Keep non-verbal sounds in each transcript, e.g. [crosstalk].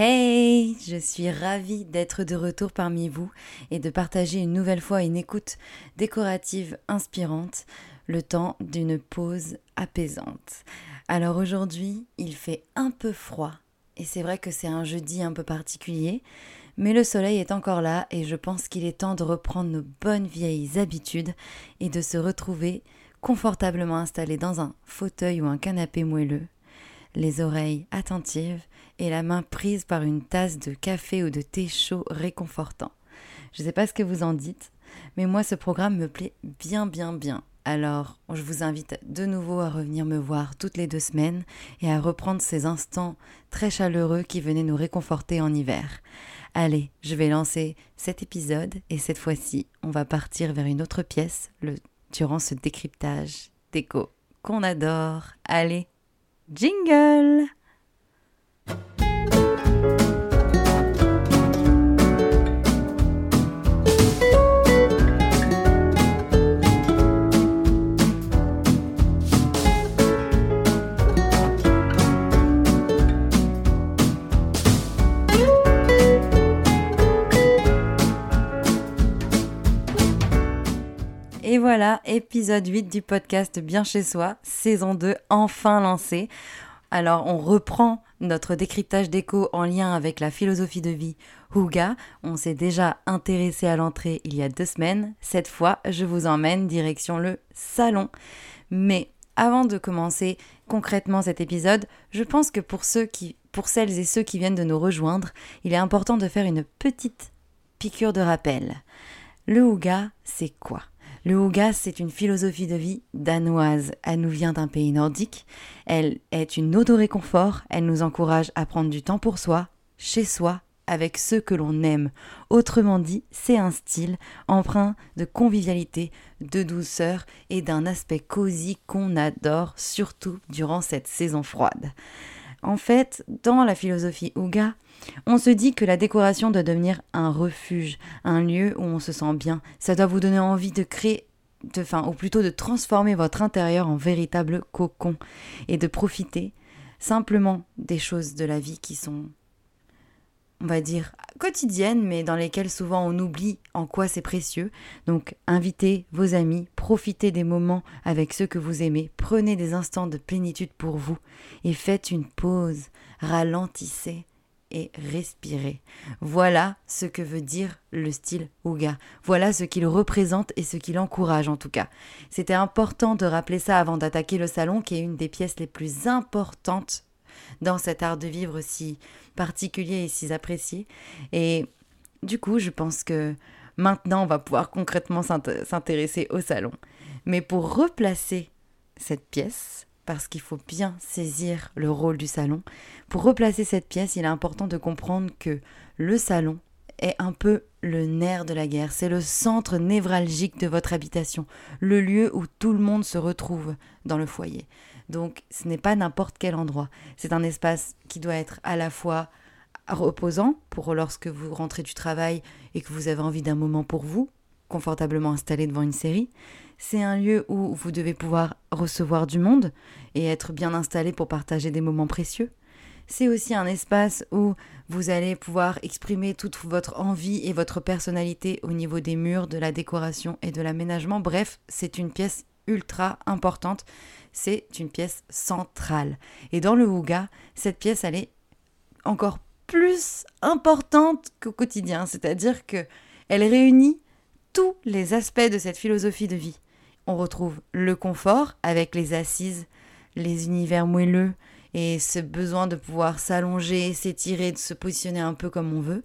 Hey, je suis ravie d'être de retour parmi vous et de partager une nouvelle fois une écoute décorative inspirante, le temps d'une pause apaisante. Alors aujourd'hui, il fait un peu froid et c'est vrai que c'est un jeudi un peu particulier, mais le soleil est encore là et je pense qu'il est temps de reprendre nos bonnes vieilles habitudes et de se retrouver confortablement installé dans un fauteuil ou un canapé moelleux, les oreilles attentives et la main prise par une tasse de café ou de thé chaud réconfortant. Je ne sais pas ce que vous en dites, mais moi ce programme me plaît bien bien bien. Alors, je vous invite de nouveau à revenir me voir toutes les deux semaines et à reprendre ces instants très chaleureux qui venaient nous réconforter en hiver. Allez, je vais lancer cet épisode et cette fois-ci, on va partir vers une autre pièce durant ce décryptage déco qu'on adore. Allez, jingle Et voilà, épisode 8 du podcast Bien chez soi, saison 2 enfin lancée. Alors on reprend notre décryptage d'écho en lien avec la philosophie de vie Huga. On s'est déjà intéressé à l'entrée il y a deux semaines. Cette fois, je vous emmène direction le salon. Mais avant de commencer concrètement cet épisode, je pense que pour ceux qui, pour celles et ceux qui viennent de nous rejoindre, il est important de faire une petite piqûre de rappel. Le Huga, c'est quoi? Le Huga, c'est une philosophie de vie danoise. Elle nous vient d'un pays nordique. Elle est une eau de réconfort. Elle nous encourage à prendre du temps pour soi, chez soi, avec ceux que l'on aime. Autrement dit, c'est un style empreint de convivialité, de douceur et d'un aspect cosy qu'on adore, surtout durant cette saison froide. En fait, dans la philosophie Ouga, on se dit que la décoration doit devenir un refuge, un lieu où on se sent bien. Ça doit vous donner envie de créer de, enfin, ou plutôt de transformer votre intérieur en véritable cocon et de profiter simplement des choses de la vie qui sont, on va dire, quotidiennes, mais dans lesquelles souvent on oublie en quoi c'est précieux. Donc invitez vos amis, profitez des moments avec ceux que vous aimez, prenez des instants de plénitude pour vous et faites une pause, ralentissez et respirer. Voilà ce que veut dire le style Ouga. Voilà ce qu'il représente et ce qu'il encourage en tout cas. C'était important de rappeler ça avant d'attaquer le salon qui est une des pièces les plus importantes dans cet art de vivre si particulier et si apprécié. Et du coup, je pense que maintenant, on va pouvoir concrètement s'intéresser au salon. Mais pour replacer cette pièce, parce qu'il faut bien saisir le rôle du salon. Pour replacer cette pièce, il est important de comprendre que le salon est un peu le nerf de la guerre, c'est le centre névralgique de votre habitation, le lieu où tout le monde se retrouve dans le foyer. Donc ce n'est pas n'importe quel endroit, c'est un espace qui doit être à la fois reposant pour lorsque vous rentrez du travail et que vous avez envie d'un moment pour vous, confortablement installé devant une série, c'est un lieu où vous devez pouvoir recevoir du monde et être bien installé pour partager des moments précieux. C'est aussi un espace où vous allez pouvoir exprimer toute votre envie et votre personnalité au niveau des murs, de la décoration et de l'aménagement. Bref, c'est une pièce ultra importante. C'est une pièce centrale. Et dans le Ouga, cette pièce, elle est encore plus importante qu'au quotidien. C'est-à-dire que elle réunit tous les aspects de cette philosophie de vie on retrouve le confort avec les assises, les univers moelleux et ce besoin de pouvoir s'allonger, s'étirer, de se positionner un peu comme on veut.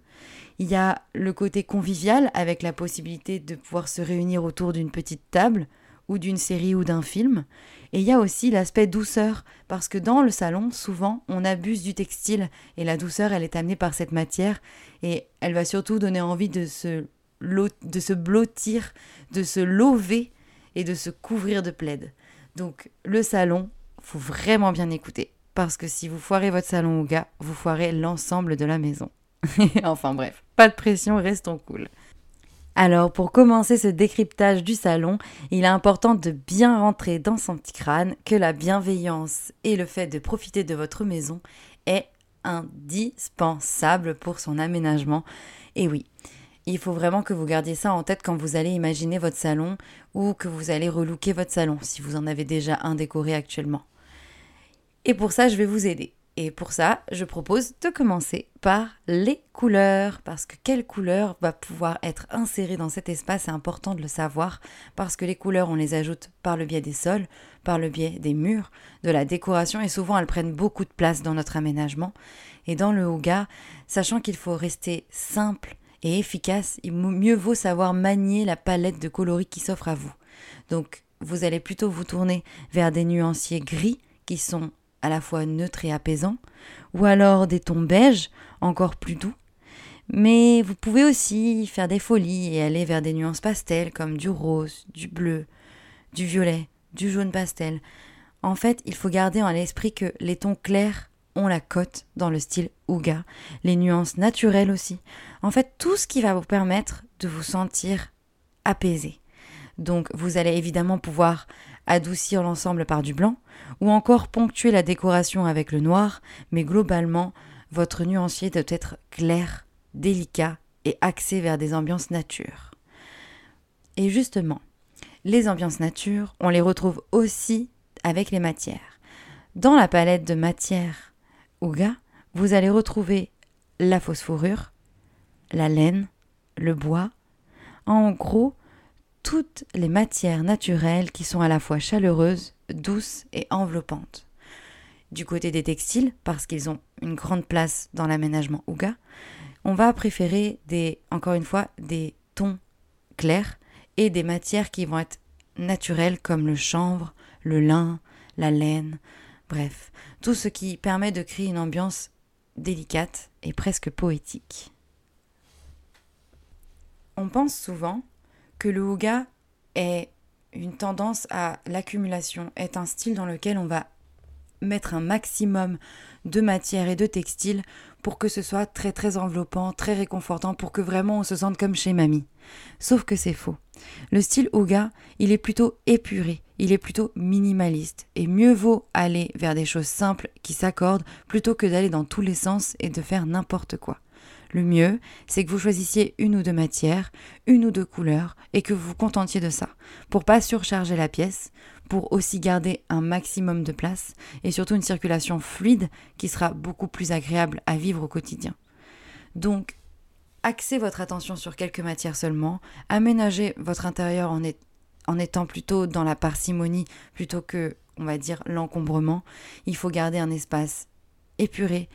Il y a le côté convivial avec la possibilité de pouvoir se réunir autour d'une petite table ou d'une série ou d'un film. Et il y a aussi l'aspect douceur, parce que dans le salon, souvent, on abuse du textile, et la douceur, elle est amenée par cette matière, et elle va surtout donner envie de se, de se blottir, de se lever et de se couvrir de plaid. Donc le salon, faut vraiment bien écouter parce que si vous foirez votre salon au gars, vous foirez l'ensemble de la maison. [laughs] enfin bref, pas de pression, restons cool. Alors pour commencer ce décryptage du salon, il est important de bien rentrer dans son petit crâne que la bienveillance et le fait de profiter de votre maison est indispensable pour son aménagement. Et oui, il faut vraiment que vous gardiez ça en tête quand vous allez imaginer votre salon ou que vous allez relooker votre salon si vous en avez déjà un décoré actuellement. Et pour ça, je vais vous aider. Et pour ça, je propose de commencer par les couleurs, parce que quelle couleur va pouvoir être insérée dans cet espace, c'est important de le savoir, parce que les couleurs, on les ajoute par le biais des sols, par le biais des murs, de la décoration, et souvent elles prennent beaucoup de place dans notre aménagement. Et dans le Ouga, sachant qu'il faut rester simple et efficace, il mieux vaut savoir manier la palette de coloris qui s'offre à vous. Donc, vous allez plutôt vous tourner vers des nuanciers gris qui sont à la fois neutres et apaisants, ou alors des tons beiges, encore plus doux. Mais vous pouvez aussi faire des folies et aller vers des nuances pastel comme du rose, du bleu, du violet, du jaune pastel. En fait, il faut garder à l'esprit que les tons clairs ont la cote dans le style Ouga, les nuances naturelles aussi. En fait, tout ce qui va vous permettre de vous sentir apaisé. Donc, vous allez évidemment pouvoir adoucir l'ensemble par du blanc, ou encore ponctuer la décoration avec le noir, mais globalement, votre nuancier doit être clair, délicat et axé vers des ambiances nature. Et justement, les ambiances nature, on les retrouve aussi avec les matières. Dans la palette de matières Ouga, vous allez retrouver la fourrure, la laine, le bois, en gros, toutes les matières naturelles qui sont à la fois chaleureuses, douces et enveloppantes. Du côté des textiles, parce qu'ils ont une grande place dans l'aménagement Ouga, on va préférer des, encore une fois, des tons clairs et des matières qui vont être naturelles comme le chanvre, le lin, la laine, bref, tout ce qui permet de créer une ambiance délicate et presque poétique. On pense souvent que le Ouga est une tendance à l'accumulation, est un style dans lequel on va mettre un maximum de matière et de textile pour que ce soit très très enveloppant, très réconfortant, pour que vraiment on se sente comme chez mamie. Sauf que c'est faux. Le style Ouga, il est plutôt épuré, il est plutôt minimaliste, et mieux vaut aller vers des choses simples qui s'accordent plutôt que d'aller dans tous les sens et de faire n'importe quoi. Le mieux, c'est que vous choisissiez une ou deux matières, une ou deux couleurs, et que vous vous contentiez de ça, pour pas surcharger la pièce, pour aussi garder un maximum de place, et surtout une circulation fluide qui sera beaucoup plus agréable à vivre au quotidien. Donc, axez votre attention sur quelques matières seulement, aménagez votre intérieur en, en étant plutôt dans la parcimonie plutôt que, on va dire, l'encombrement. Il faut garder un espace épuré,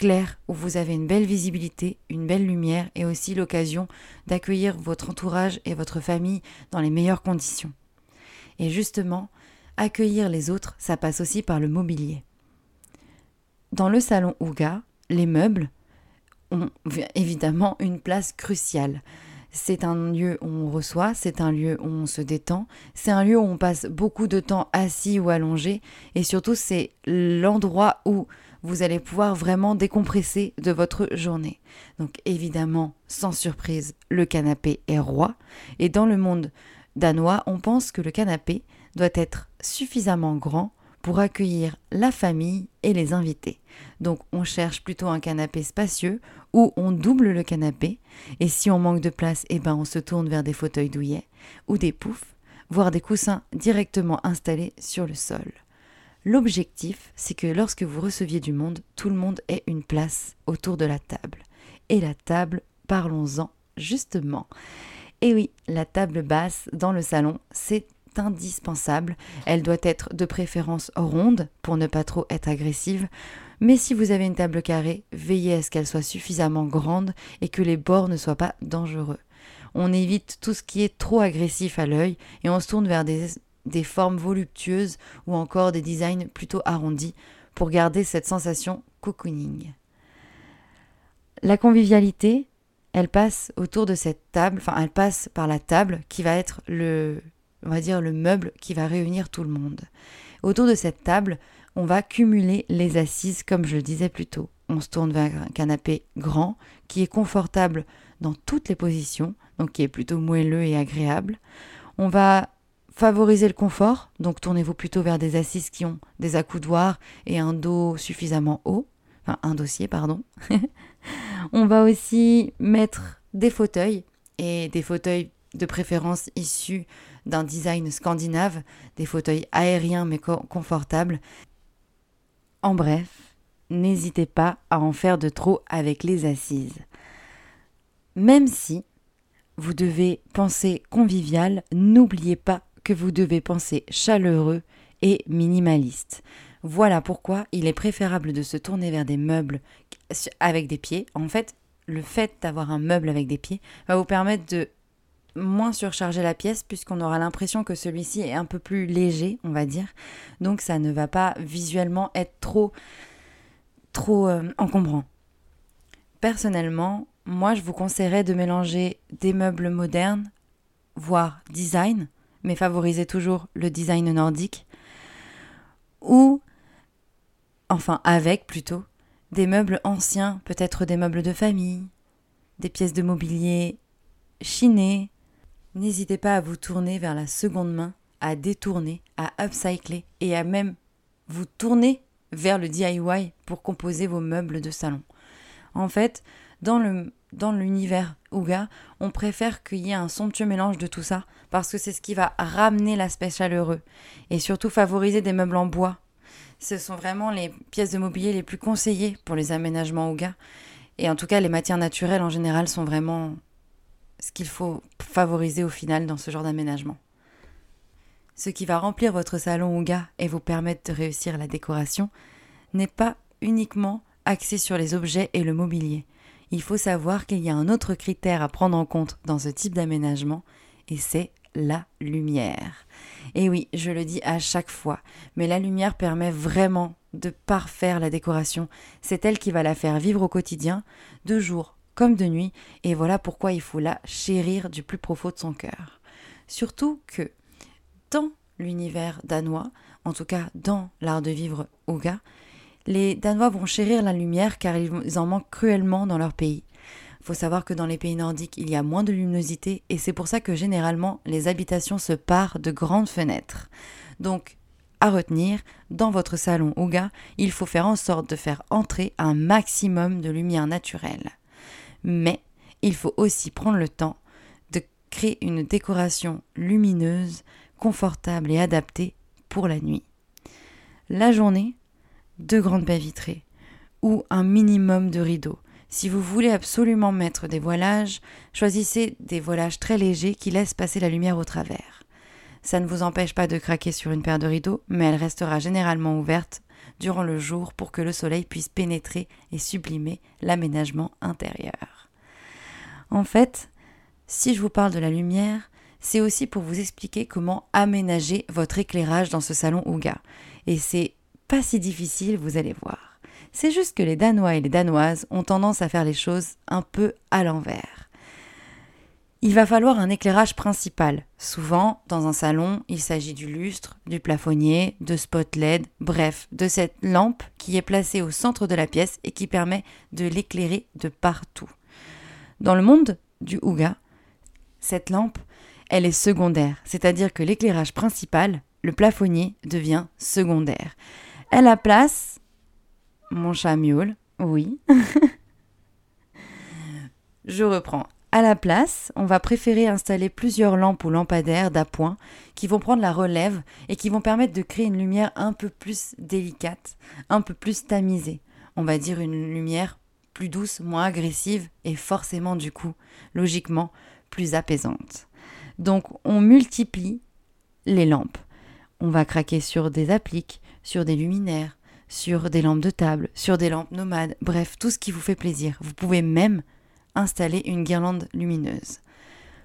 clair où vous avez une belle visibilité, une belle lumière et aussi l'occasion d'accueillir votre entourage et votre famille dans les meilleures conditions. Et justement, accueillir les autres, ça passe aussi par le mobilier. Dans le salon Ouga, les meubles ont évidemment une place cruciale. C'est un lieu où on reçoit, c'est un lieu où on se détend, c'est un lieu où on passe beaucoup de temps assis ou allongé, et surtout c'est l'endroit où vous allez pouvoir vraiment décompresser de votre journée. Donc évidemment, sans surprise, le canapé est roi. Et dans le monde danois, on pense que le canapé doit être suffisamment grand pour accueillir la famille et les invités. Donc on cherche plutôt un canapé spacieux où on double le canapé et si on manque de place, eh ben on se tourne vers des fauteuils douillets ou des poufs, voire des coussins directement installés sur le sol. L'objectif, c'est que lorsque vous receviez du monde, tout le monde ait une place autour de la table. Et la table, parlons-en justement. Et oui, la table basse dans le salon, c'est indispensable. Elle doit être de préférence ronde pour ne pas trop être agressive. Mais si vous avez une table carrée, veillez à ce qu'elle soit suffisamment grande et que les bords ne soient pas dangereux. On évite tout ce qui est trop agressif à l'œil et on se tourne vers des des formes voluptueuses ou encore des designs plutôt arrondis pour garder cette sensation cocooning. La convivialité, elle passe autour de cette table, enfin elle passe par la table qui va être le, on va dire le meuble qui va réunir tout le monde. Autour de cette table, on va cumuler les assises comme je le disais plus tôt. On se tourne vers un canapé grand qui est confortable dans toutes les positions, donc qui est plutôt moelleux et agréable. On va Favorisez le confort, donc tournez-vous plutôt vers des assises qui ont des accoudoirs et un dos suffisamment haut, enfin un dossier, pardon. [laughs] On va aussi mettre des fauteuils et des fauteuils de préférence issus d'un design scandinave, des fauteuils aériens mais confortables. En bref, n'hésitez pas à en faire de trop avec les assises. Même si vous devez penser convivial, n'oubliez pas vous devez penser chaleureux et minimaliste. Voilà pourquoi il est préférable de se tourner vers des meubles avec des pieds. En fait, le fait d'avoir un meuble avec des pieds va vous permettre de moins surcharger la pièce puisqu'on aura l'impression que celui-ci est un peu plus léger, on va dire. Donc ça ne va pas visuellement être trop trop euh, encombrant. Personnellement, moi je vous conseillerais de mélanger des meubles modernes, voire design, mais favoriser toujours le design nordique, ou enfin avec plutôt des meubles anciens, peut-être des meubles de famille, des pièces de mobilier chinés. N'hésitez pas à vous tourner vers la seconde main, à détourner, à upcycler et à même vous tourner vers le DIY pour composer vos meubles de salon. En fait, dans le dans l'univers Ouga, on préfère qu'il y ait un somptueux mélange de tout ça parce que c'est ce qui va ramener l'aspect chaleureux et surtout favoriser des meubles en bois. Ce sont vraiment les pièces de mobilier les plus conseillées pour les aménagements Ouga et en tout cas les matières naturelles en général sont vraiment ce qu'il faut favoriser au final dans ce genre d'aménagement. Ce qui va remplir votre salon Ouga et vous permettre de réussir la décoration n'est pas uniquement axé sur les objets et le mobilier. Il faut savoir qu'il y a un autre critère à prendre en compte dans ce type d'aménagement et c'est la lumière. Et oui, je le dis à chaque fois, mais la lumière permet vraiment de parfaire la décoration. C'est elle qui va la faire vivre au quotidien, de jour comme de nuit, et voilà pourquoi il faut la chérir du plus profond de son cœur. Surtout que dans l'univers danois, en tout cas dans l'art de vivre Oga, les Danois vont chérir la lumière car ils en manquent cruellement dans leur pays. Il faut savoir que dans les pays nordiques, il y a moins de luminosité et c'est pour ça que généralement les habitations se parent de grandes fenêtres. Donc, à retenir, dans votre salon Ouga, il faut faire en sorte de faire entrer un maximum de lumière naturelle. Mais il faut aussi prendre le temps de créer une décoration lumineuse, confortable et adaptée pour la nuit. La journée, deux grandes baies vitrées ou un minimum de rideaux. Si vous voulez absolument mettre des voilages, choisissez des voilages très légers qui laissent passer la lumière au travers. Ça ne vous empêche pas de craquer sur une paire de rideaux, mais elle restera généralement ouverte durant le jour pour que le soleil puisse pénétrer et sublimer l'aménagement intérieur. En fait, si je vous parle de la lumière, c'est aussi pour vous expliquer comment aménager votre éclairage dans ce salon Ouga. Et c'est pas si difficile, vous allez voir. C'est juste que les Danois et les Danoises ont tendance à faire les choses un peu à l'envers. Il va falloir un éclairage principal. Souvent, dans un salon, il s'agit du lustre, du plafonnier, de spot LED, bref, de cette lampe qui est placée au centre de la pièce et qui permet de l'éclairer de partout. Dans le monde du Ouga, cette lampe, elle est secondaire, c'est-à-dire que l'éclairage principal, le plafonnier, devient secondaire. Elle a place mon chat miaule, oui. [laughs] Je reprends. À la place, on va préférer installer plusieurs lampes ou lampadaires d'appoint qui vont prendre la relève et qui vont permettre de créer une lumière un peu plus délicate, un peu plus tamisée. On va dire une lumière plus douce, moins agressive et forcément du coup, logiquement, plus apaisante. Donc on multiplie les lampes. On va craquer sur des appliques, sur des luminaires, sur des lampes de table, sur des lampes nomades, bref, tout ce qui vous fait plaisir. Vous pouvez même installer une guirlande lumineuse.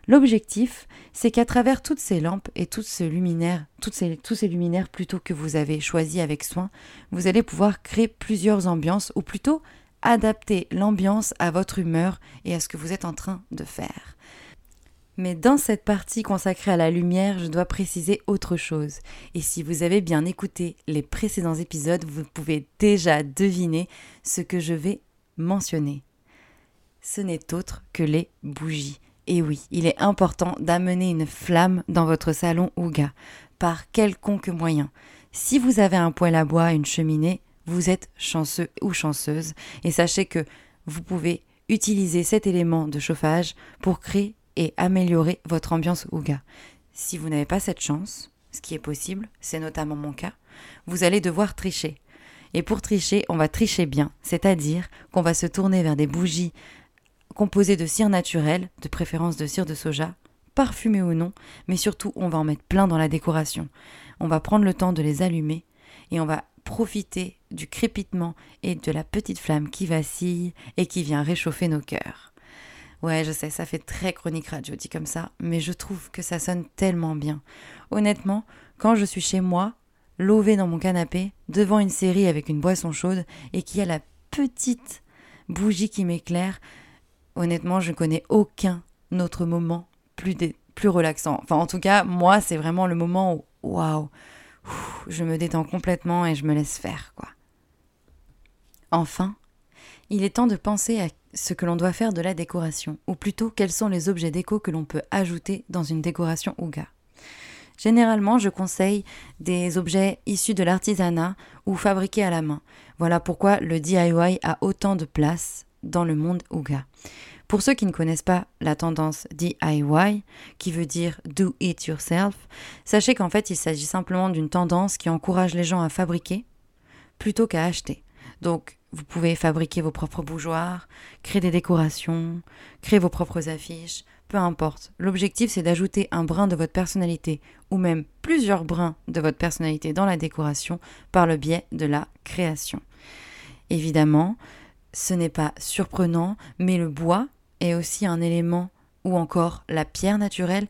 L'objectif, c'est qu'à travers toutes ces lampes et toutes ces luminaires, toutes ces, tous ces luminaires plutôt que vous avez choisis avec soin, vous allez pouvoir créer plusieurs ambiances, ou plutôt adapter l'ambiance à votre humeur et à ce que vous êtes en train de faire. Mais dans cette partie consacrée à la lumière, je dois préciser autre chose. Et si vous avez bien écouté les précédents épisodes, vous pouvez déjà deviner ce que je vais mentionner. Ce n'est autre que les bougies. Et oui, il est important d'amener une flamme dans votre salon Ouga, par quelconque moyen. Si vous avez un poêle à bois, une cheminée, vous êtes chanceux ou chanceuse et sachez que vous pouvez utiliser cet élément de chauffage pour créer et améliorer votre ambiance Ouga. Si vous n'avez pas cette chance, ce qui est possible, c'est notamment mon cas, vous allez devoir tricher. Et pour tricher, on va tricher bien, c'est-à-dire qu'on va se tourner vers des bougies composées de cire naturelle, de préférence de cire de soja, parfumées ou non, mais surtout on va en mettre plein dans la décoration. On va prendre le temps de les allumer et on va profiter du crépitement et de la petite flamme qui vacille et qui vient réchauffer nos cœurs. Ouais, je sais, ça fait très chronique radio dit comme ça, mais je trouve que ça sonne tellement bien. Honnêtement, quand je suis chez moi, lové dans mon canapé, devant une série avec une boisson chaude et qui a la petite bougie qui m'éclaire, honnêtement, je connais aucun autre moment plus, plus relaxant. Enfin, en tout cas, moi, c'est vraiment le moment où, waouh, je me détends complètement et je me laisse faire, quoi. Enfin, il est temps de penser à ce que l'on doit faire de la décoration, ou plutôt quels sont les objets déco que l'on peut ajouter dans une décoration Ouga. Généralement, je conseille des objets issus de l'artisanat ou fabriqués à la main. Voilà pourquoi le DIY a autant de place dans le monde Ouga. Pour ceux qui ne connaissent pas la tendance DIY, qui veut dire do it yourself, sachez qu'en fait il s'agit simplement d'une tendance qui encourage les gens à fabriquer plutôt qu'à acheter. Donc vous pouvez fabriquer vos propres bougeoirs, créer des décorations, créer vos propres affiches, peu importe. L'objectif c'est d'ajouter un brin de votre personnalité ou même plusieurs brins de votre personnalité dans la décoration par le biais de la création. Évidemment, ce n'est pas surprenant, mais le bois est aussi un élément ou encore la pierre naturelle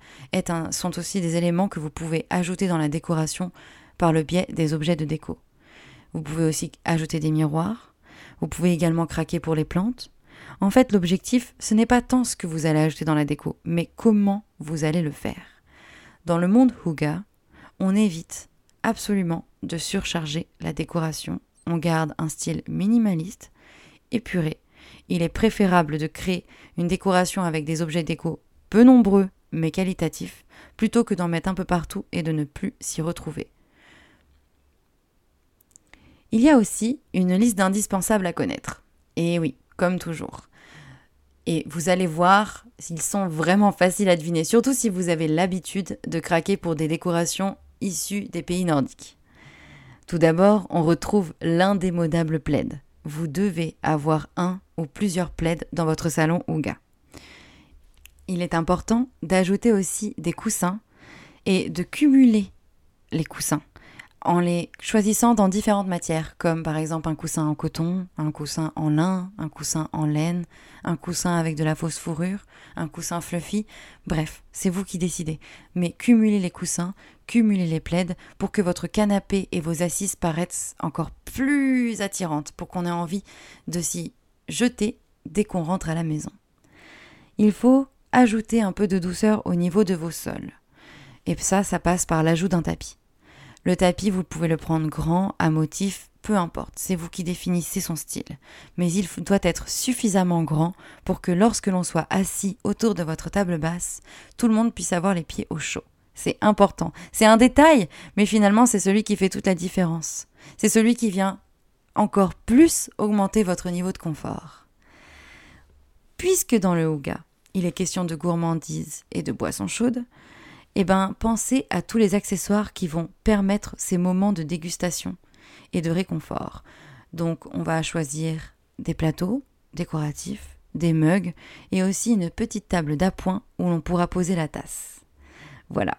sont aussi des éléments que vous pouvez ajouter dans la décoration par le biais des objets de déco. Vous pouvez aussi ajouter des miroirs, vous pouvez également craquer pour les plantes. En fait, l'objectif, ce n'est pas tant ce que vous allez ajouter dans la déco, mais comment vous allez le faire. Dans le monde Huga, on évite absolument de surcharger la décoration. On garde un style minimaliste, épuré il est préférable de créer une décoration avec des objets déco peu nombreux mais qualitatifs, plutôt que d'en mettre un peu partout et de ne plus s'y retrouver. Il y a aussi une liste d'indispensables à connaître. Et oui, comme toujours. Et vous allez voir, s'ils sont vraiment faciles à deviner, surtout si vous avez l'habitude de craquer pour des décorations issues des pays nordiques. Tout d'abord, on retrouve l'indémodable plaid vous devez avoir un ou plusieurs plaids dans votre salon Ouga. Il est important d'ajouter aussi des coussins et de cumuler les coussins en les choisissant dans différentes matières, comme par exemple un coussin en coton, un coussin en lin, un coussin en laine, un coussin avec de la fausse fourrure, un coussin fluffy, bref, c'est vous qui décidez. Mais cumulez les coussins, cumulez les plaides pour que votre canapé et vos assises paraissent encore plus attirantes, pour qu'on ait envie de s'y jeter dès qu'on rentre à la maison. Il faut ajouter un peu de douceur au niveau de vos sols. Et ça, ça passe par l'ajout d'un tapis. Le tapis, vous pouvez le prendre grand, à motif, peu importe, c'est vous qui définissez son style. Mais il doit être suffisamment grand pour que lorsque l'on soit assis autour de votre table basse, tout le monde puisse avoir les pieds au chaud. C'est important. C'est un détail, mais finalement c'est celui qui fait toute la différence. C'est celui qui vient encore plus augmenter votre niveau de confort. Puisque dans le Ouga, il est question de gourmandise et de boissons chaudes, eh ben, pensez à tous les accessoires qui vont permettre ces moments de dégustation et de réconfort. Donc, on va choisir des plateaux décoratifs, des mugs et aussi une petite table d'appoint où l'on pourra poser la tasse. Voilà.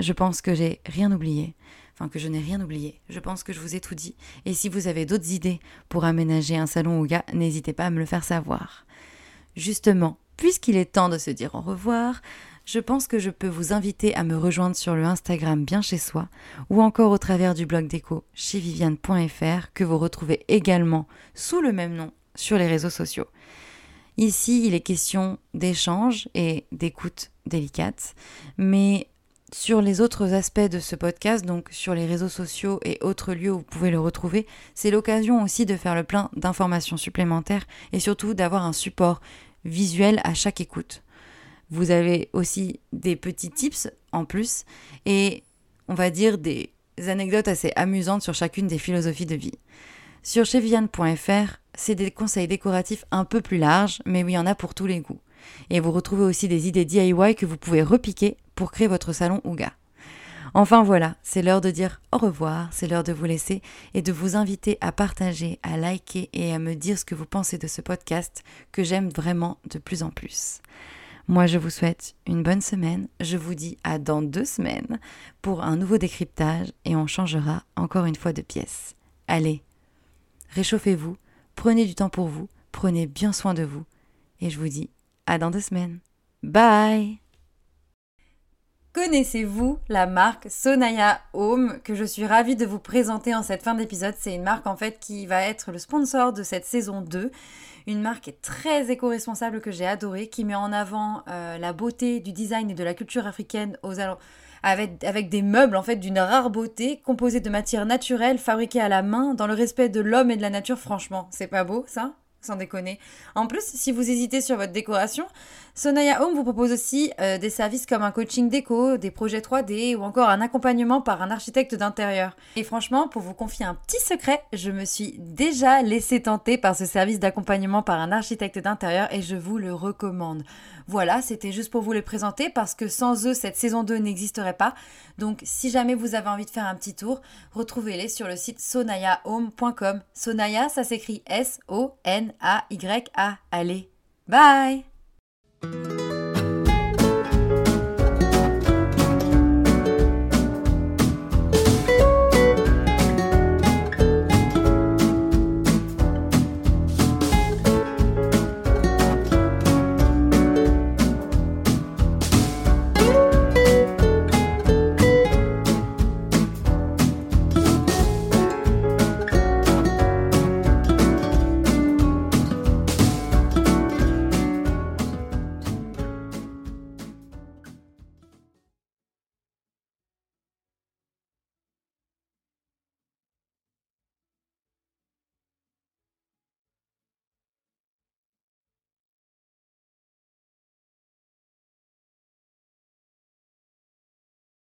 Je pense que j'ai rien oublié. Enfin, que je n'ai rien oublié. Je pense que je vous ai tout dit. Et si vous avez d'autres idées pour aménager un salon Ouga, n'hésitez pas à me le faire savoir. Justement, puisqu'il est temps de se dire au revoir, je pense que je peux vous inviter à me rejoindre sur le Instagram Bien chez soi ou encore au travers du blog déco chez viviane.fr que vous retrouvez également sous le même nom sur les réseaux sociaux. Ici, il est question d'échange et d'écoute délicate, mais sur les autres aspects de ce podcast, donc sur les réseaux sociaux et autres lieux où vous pouvez le retrouver, c'est l'occasion aussi de faire le plein d'informations supplémentaires et surtout d'avoir un support visuel à chaque écoute. Vous avez aussi des petits tips en plus et on va dire des anecdotes assez amusantes sur chacune des philosophies de vie. Sur cheviane.fr, c'est des conseils décoratifs un peu plus larges, mais oui, il y en a pour tous les goûts. Et vous retrouvez aussi des idées DIY que vous pouvez repiquer pour créer votre salon Ouga. Enfin voilà, c'est l'heure de dire au revoir, c'est l'heure de vous laisser et de vous inviter à partager, à liker et à me dire ce que vous pensez de ce podcast que j'aime vraiment de plus en plus. Moi, je vous souhaite une bonne semaine. Je vous dis à dans deux semaines pour un nouveau décryptage et on changera encore une fois de pièce. Allez, réchauffez-vous, prenez du temps pour vous, prenez bien soin de vous et je vous dis à dans deux semaines. Bye Connaissez-vous la marque Sonaya Home que je suis ravie de vous présenter en cette fin d'épisode? C'est une marque en fait qui va être le sponsor de cette saison 2. Une marque très éco-responsable que j'ai adorée, qui met en avant euh, la beauté du design et de la culture africaine aux avec, avec des meubles en fait d'une rare beauté, composés de matières naturelles, fabriquées à la main, dans le respect de l'homme et de la nature. Franchement, c'est pas beau ça? Sans déconner. En plus, si vous hésitez sur votre décoration, Sonaya Home vous propose aussi euh, des services comme un coaching déco, des projets 3D ou encore un accompagnement par un architecte d'intérieur. Et franchement, pour vous confier un petit secret, je me suis déjà laissé tenter par ce service d'accompagnement par un architecte d'intérieur et je vous le recommande. Voilà, c'était juste pour vous les présenter parce que sans eux, cette saison 2 n'existerait pas. Donc si jamais vous avez envie de faire un petit tour, retrouvez-les sur le site sonayahome.com. Sonaya, ça s'écrit S-O-N-A-Y-A. Allez, bye